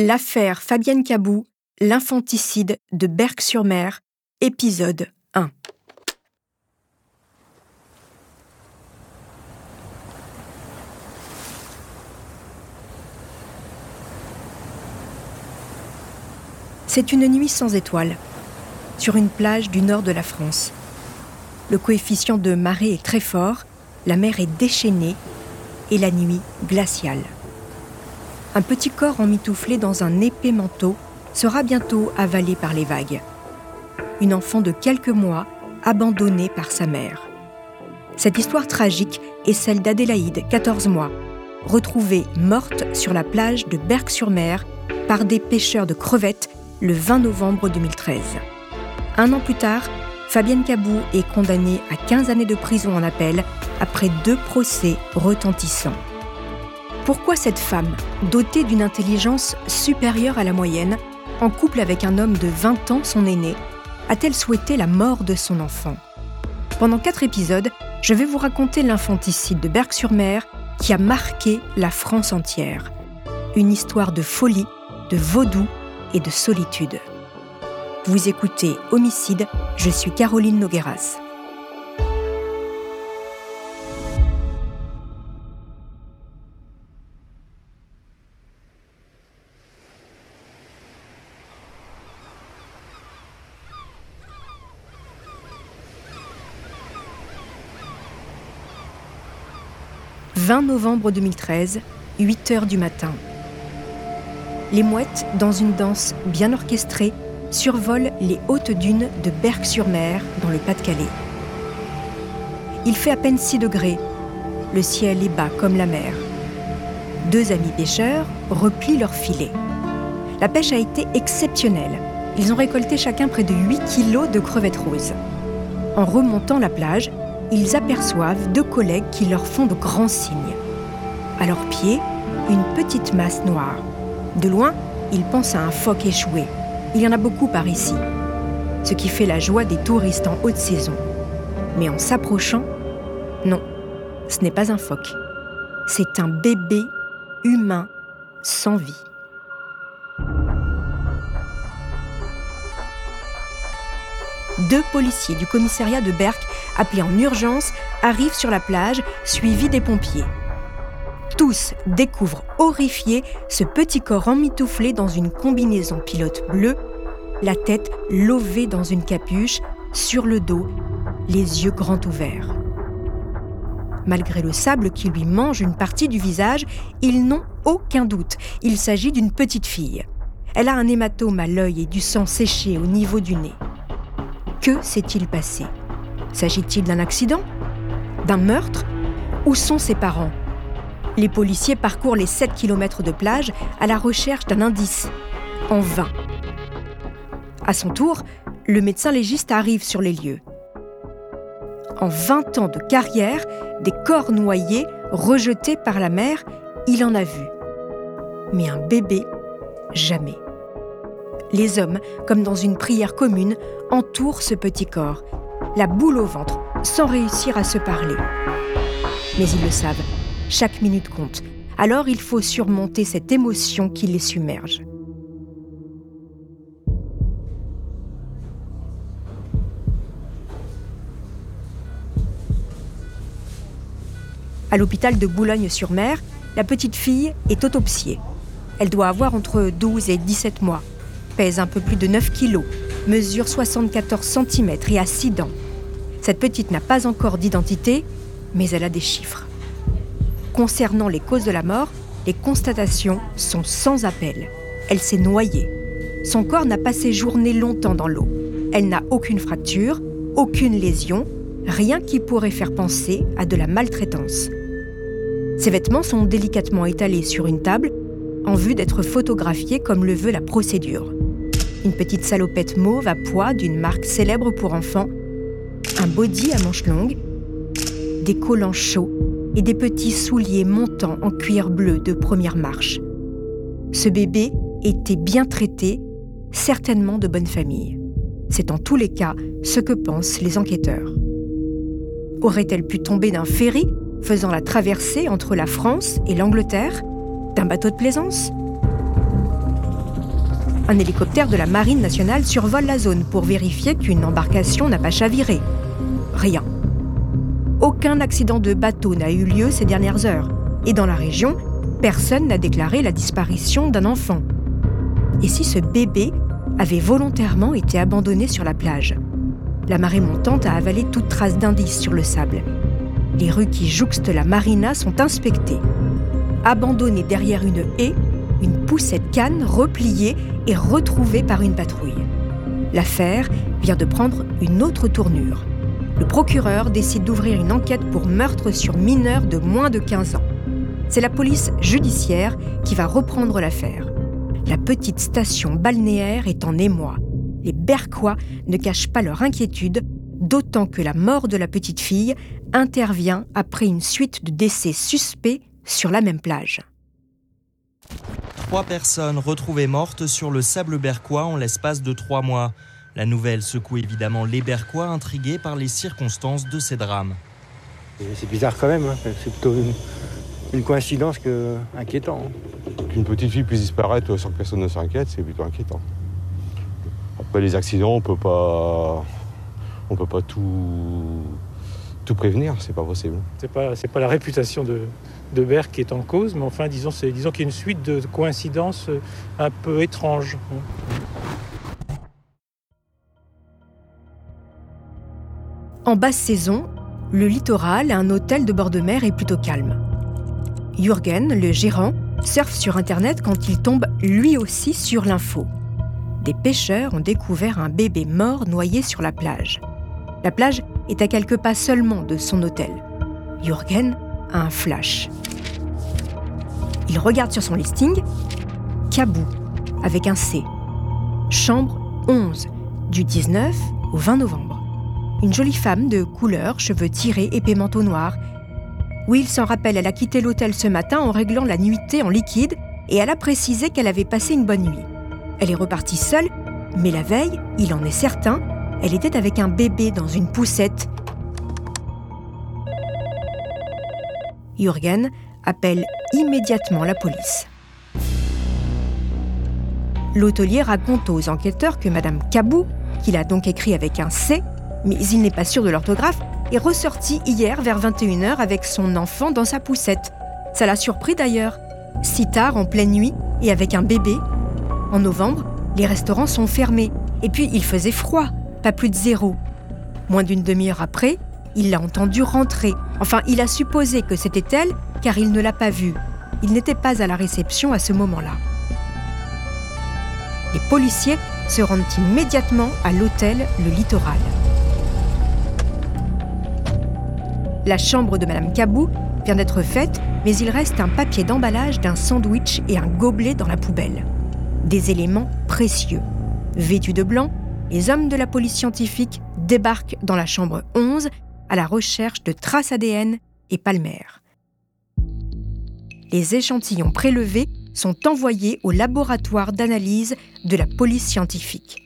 L'affaire Fabienne Cabou, l'infanticide de Berck-sur-Mer, épisode 1. C'est une nuit sans étoiles, sur une plage du nord de la France. Le coefficient de marée est très fort, la mer est déchaînée et la nuit glaciale un petit corps emmitouflé dans un épais manteau sera bientôt avalé par les vagues. Une enfant de quelques mois abandonnée par sa mère. Cette histoire tragique est celle d'Adélaïde, 14 mois, retrouvée morte sur la plage de Berck-sur-Mer par des pêcheurs de crevettes le 20 novembre 2013. Un an plus tard, Fabienne Cabou est condamnée à 15 années de prison en appel après deux procès retentissants. Pourquoi cette femme, dotée d'une intelligence supérieure à la moyenne, en couple avec un homme de 20 ans, son aîné, a-t-elle souhaité la mort de son enfant? Pendant quatre épisodes, je vais vous raconter l'infanticide de Berck-sur-Mer qui a marqué la France entière. Une histoire de folie, de vaudou et de solitude. Vous écoutez Homicide, je suis Caroline Nogueras. 20 novembre 2013, 8 heures du matin. Les mouettes, dans une danse bien orchestrée, survolent les hautes dunes de Berck-sur-Mer, dans le Pas-de-Calais. Il fait à peine 6 degrés. Le ciel est bas comme la mer. Deux amis pêcheurs replient leurs filets. La pêche a été exceptionnelle. Ils ont récolté chacun près de 8 kilos de crevettes roses. En remontant la plage, ils aperçoivent deux collègues qui leur font de grands signes. À leurs pieds, une petite masse noire. De loin, ils pensent à un phoque échoué. Il y en a beaucoup par ici, ce qui fait la joie des touristes en haute saison. Mais en s'approchant, non, ce n'est pas un phoque. C'est un bébé humain sans vie. deux policiers du commissariat de Berck, appelés en urgence, arrivent sur la plage, suivis des pompiers. Tous découvrent horrifiés ce petit corps emmitouflé dans une combinaison pilote bleue, la tête lovée dans une capuche, sur le dos, les yeux grands ouverts. Malgré le sable qui lui mange une partie du visage, ils n'ont aucun doute. Il s'agit d'une petite fille. Elle a un hématome à l'œil et du sang séché au niveau du nez. Que s'est-il passé? S'agit-il d'un accident D'un meurtre Où sont ses parents? Les policiers parcourent les 7 km de plage à la recherche d'un indice. En vain. À son tour, le médecin légiste arrive sur les lieux. En 20 ans de carrière, des corps noyés, rejetés par la mer, il en a vu. Mais un bébé, jamais. Les hommes, comme dans une prière commune, entourent ce petit corps, la boule au ventre, sans réussir à se parler. Mais ils le savent, chaque minute compte. Alors il faut surmonter cette émotion qui les submerge. À l'hôpital de Boulogne-sur-Mer, la petite fille est autopsiée. Elle doit avoir entre 12 et 17 mois pèse un peu plus de 9 kilos, mesure 74 cm et a 6 dents. Cette petite n'a pas encore d'identité, mais elle a des chiffres. Concernant les causes de la mort, les constatations sont sans appel. Elle s'est noyée. Son corps n'a pas séjourné longtemps dans l'eau. Elle n'a aucune fracture, aucune lésion, Rien qui pourrait faire penser à de la maltraitance. Ses vêtements sont délicatement étalés sur une table en vue d'être photographiés comme le veut la procédure. Une petite salopette mauve à poids d'une marque célèbre pour enfants, un body à manches longues, des collants chauds et des petits souliers montants en cuir bleu de première marche. Ce bébé était bien traité, certainement de bonne famille. C'est en tous les cas ce que pensent les enquêteurs. Aurait-elle pu tomber d'un ferry faisant la traversée entre la France et l'Angleterre? D'un bateau de plaisance? Un hélicoptère de la Marine nationale survole la zone pour vérifier qu'une embarcation n'a pas chaviré. Rien. Aucun accident de bateau n'a eu lieu ces dernières heures. Et dans la région, personne n'a déclaré la disparition d'un enfant. Et si ce bébé avait volontairement été abandonné sur la plage? La marée montante a avalé toute trace d'indice sur le sable. Les rues qui jouxtent la marina sont inspectées. Abandonnée derrière une haie, une poussette canne repliée est retrouvée par une patrouille. L'affaire vient de prendre une autre tournure. Le procureur décide d'ouvrir une enquête pour meurtre sur mineur de moins de 15 ans. C'est la police judiciaire qui va reprendre l'affaire. La petite station balnéaire est en émoi. Les Berquois ne cachent pas leur inquiétude, d'autant que la mort de la petite fille intervient après une suite de décès suspects sur la même plage. Trois personnes retrouvées mortes sur le sable berquois en l'espace de trois mois. La nouvelle secoue évidemment les Berquois intrigués par les circonstances de ces drames. C'est bizarre quand même, hein. c'est plutôt une, coïncidence que inquiétant. Hein. Qu'une petite fille puisse disparaître sans que personne ne s'inquiète, c'est plutôt inquiétant. Après les accidents, on peut pas, on peut pas tout, tout prévenir, c'est pas possible. C'est pas, c'est pas la réputation de, de Berck est en cause, mais enfin disons, c'est, disons qu'il y a une suite de coïncidences un peu étranges. En basse saison, le littoral, un hôtel de bord de mer est plutôt calme. Jürgen, le gérant, surfe sur Internet quand il tombe lui aussi sur l'info. Des pêcheurs ont découvert un bébé mort noyé sur la plage. La plage est à quelques pas seulement de son hôtel. Jürgen un flash. Il regarde sur son listing Cabou, avec un C. Chambre 11, du 19 au 20 novembre. Une jolie femme de couleur, cheveux tirés, épais manteau noir. Will s'en rappelle, elle a quitté l'hôtel ce matin en réglant la nuitée en liquide et elle a précisé qu'elle avait passé une bonne nuit. Elle est repartie seule, mais la veille, il en est certain, elle était avec un bébé dans une poussette. Jürgen appelle immédiatement la police. L'hôtelier raconte aux enquêteurs que Madame Cabou, qu'il a donc écrit avec un C, mais il n'est pas sûr de l'orthographe, est ressorti hier vers 21h avec son enfant dans sa poussette. Ça l'a surpris d'ailleurs. Si tard, en pleine nuit, et avec un bébé. En novembre, les restaurants sont fermés. Et puis, il faisait froid, pas plus de zéro. Moins d'une demi-heure après, il l'a entendu rentrer. Enfin, il a supposé que c'était elle, car il ne l'a pas vue. Il n'était pas à la réception à ce moment-là. Les policiers se rendent immédiatement à l'hôtel Le Littoral. La chambre de Madame Cabou vient d'être faite, mais il reste un papier d'emballage d'un sandwich et un gobelet dans la poubelle. Des éléments précieux. Vêtus de blanc, les hommes de la police scientifique débarquent dans la chambre 11 à la recherche de traces ADN et palmaires. Les échantillons prélevés sont envoyés au laboratoire d'analyse de la police scientifique.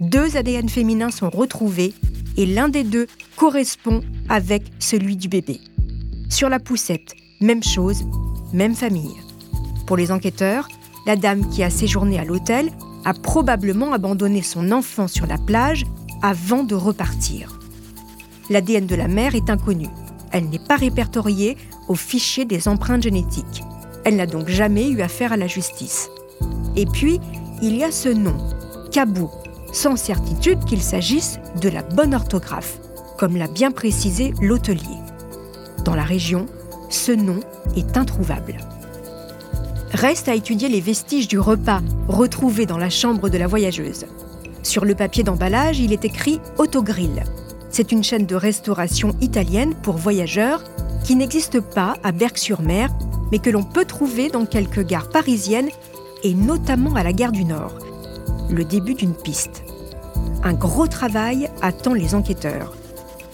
Deux ADN féminins sont retrouvés et l'un des deux correspond avec celui du bébé. Sur la poussette, même chose, même famille. Pour les enquêteurs, la dame qui a séjourné à l'hôtel a probablement abandonné son enfant sur la plage avant de repartir. L'ADN de la mère est inconnu. Elle n'est pas répertoriée au fichier des empreintes génétiques. Elle n'a donc jamais eu affaire à la justice. Et puis, il y a ce nom, Kabou, sans certitude qu'il s'agisse de la bonne orthographe, comme l'a bien précisé l'hôtelier. Dans la région, ce nom est introuvable. Reste à étudier les vestiges du repas retrouvés dans la chambre de la voyageuse. Sur le papier d'emballage, il est écrit autogrill. C'est une chaîne de restauration italienne pour voyageurs qui n'existe pas à Berck-sur-Mer, mais que l'on peut trouver dans quelques gares parisiennes et notamment à la gare du Nord. Le début d'une piste. Un gros travail attend les enquêteurs.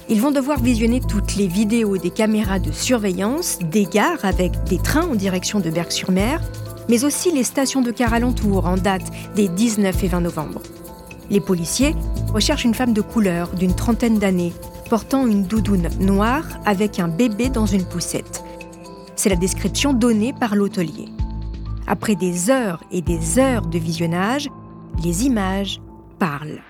Ils vont devoir visionner toutes les vidéos des caméras de surveillance des gares avec des trains en direction de Berck-sur-Mer, mais aussi les stations de car alentour en date des 19 et 20 novembre. Les policiers recherchent une femme de couleur d'une trentaine d'années, portant une doudoune noire avec un bébé dans une poussette. C'est la description donnée par l'hôtelier. Après des heures et des heures de visionnage, les images parlent.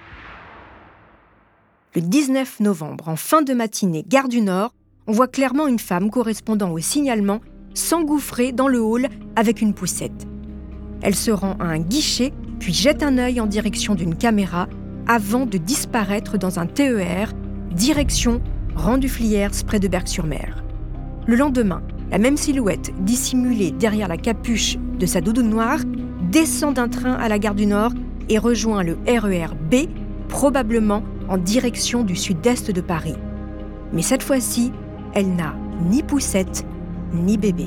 Le 19 novembre, en fin de matinée, gare du Nord, on voit clairement une femme correspondant au signalement s'engouffrer dans le hall avec une poussette. Elle se rend à un guichet, puis jette un œil en direction d'une caméra avant de disparaître dans un TER, direction Rendu-Fliers près de Berck-sur-Mer. Le lendemain, la même silhouette, dissimulée derrière la capuche de sa doudoune noire, descend d'un train à la gare du Nord et rejoint le RER B, probablement en direction du sud-est de Paris. Mais cette fois-ci, elle n'a ni poussette ni bébé.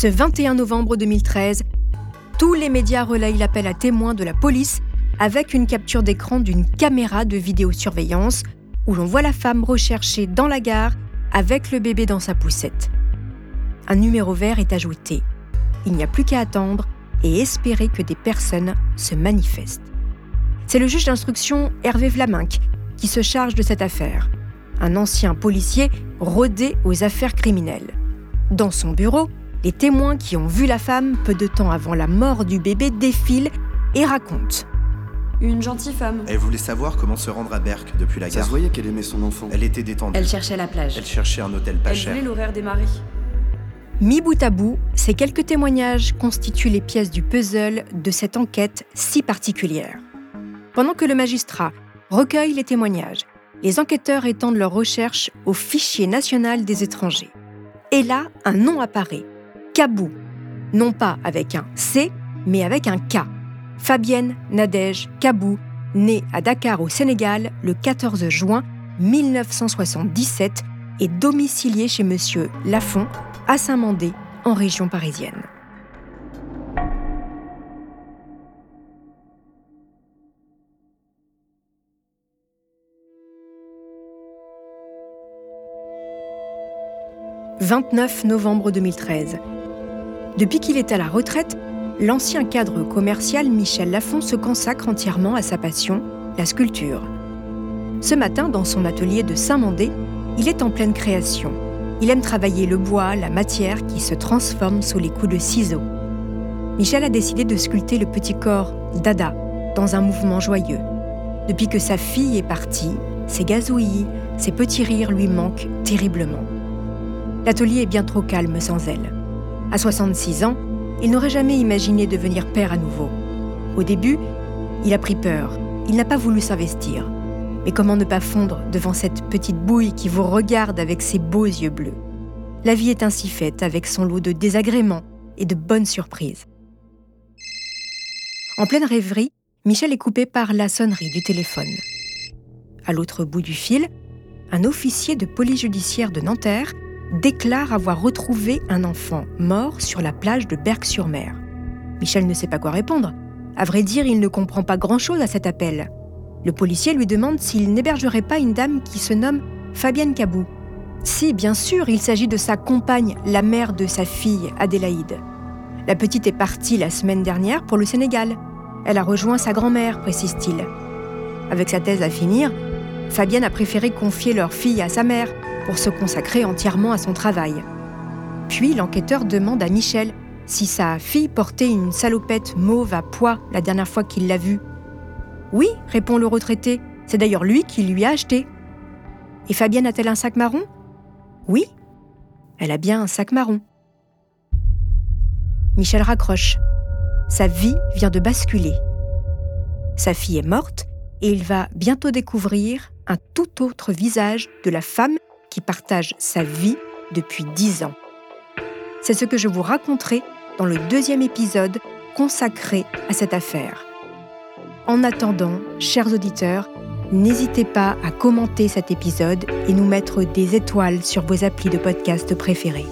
Ce 21 novembre 2013, tous les médias relayent l'appel à témoins de la police avec une capture d'écran d'une caméra de vidéosurveillance où l'on voit la femme recherchée dans la gare avec le bébé dans sa poussette. Un numéro vert est ajouté. Il n'y a plus qu'à attendre et espérer que des personnes se manifestent. C'est le juge d'instruction Hervé Vlaminck qui se charge de cette affaire, un ancien policier rodé aux affaires criminelles. Dans son bureau, les témoins qui ont vu la femme peu de temps avant la mort du bébé défilent et racontent. Une gentille femme. Elle voulait savoir comment se rendre à Berck depuis la Ça gare. se voyait qu'elle aimait son enfant. Elle était détendue. Elle cherchait la plage. Elle cherchait un hôtel pas Elle cher. voulait l'horaire des maris. Mi bout à bout, ces quelques témoignages constituent les pièces du puzzle de cette enquête si particulière. Pendant que le magistrat recueille les témoignages, les enquêteurs étendent leurs recherches au fichier national des étrangers. Et là, un nom apparaît. Kabou. Non pas avec un C, mais avec un K. Fabienne Nadège Kabou, née à Dakar au Sénégal le 14 juin 1977 et domiciliée chez Monsieur Lafont à Saint-Mandé, en région parisienne. « 29 novembre 2013. Depuis qu'il est à la retraite, l'ancien cadre commercial Michel Lafont se consacre entièrement à sa passion, la sculpture. Ce matin, dans son atelier de Saint-Mandé, il est en pleine création. Il aime travailler le bois, la matière qui se transforme sous les coups de ciseaux. Michel a décidé de sculpter le petit corps d'Ada dans un mouvement joyeux. Depuis que sa fille est partie, ses gazouillis, ses petits rires lui manquent terriblement. L'atelier est bien trop calme sans elle. À 66 ans, il n'aurait jamais imaginé devenir père à nouveau. Au début, il a pris peur. Il n'a pas voulu s'investir. Mais comment ne pas fondre devant cette petite bouille qui vous regarde avec ses beaux yeux bleus? La vie est ainsi faite avec son lot de désagréments et de bonnes surprises. En pleine rêverie, Michel est coupé par la sonnerie du téléphone. À l'autre bout du fil, un officier de police judiciaire de Nanterre déclare avoir retrouvé un enfant mort sur la plage de Berck-sur-Mer. Michel ne sait pas quoi répondre. À vrai dire, il ne comprend pas grand-chose à cet appel. Le policier lui demande s'il n'hébergerait pas une dame qui se nomme Fabienne Cabou. Si, bien sûr, il s'agit de sa compagne, la mère de sa fille, Adélaïde. La petite est partie la semaine dernière pour le Sénégal. Elle a rejoint sa grand-mère, précise-t-il. Avec sa thèse à finir, Fabienne a préféré confier leur fille à sa mère pour se consacrer entièrement à son travail. Puis l'enquêteur demande à Michel si sa fille portait une salopette mauve à pois la dernière fois qu'il l'a vue. Oui, répond le retraité, c'est d'ailleurs lui qui lui a acheté. Et Fabienne a-t-elle un sac marron? Oui, elle a bien un sac marron. Michel raccroche. Sa vie vient de basculer. Sa fille est morte et il va bientôt découvrir un tout autre visage de la femme qui partage sa vie depuis dix ans. C'est ce que je vous raconterai dans le deuxième épisode consacré à cette affaire. En attendant, chers auditeurs, n'hésitez pas à commenter cet épisode et nous mettre des étoiles sur vos applis de podcast préférés.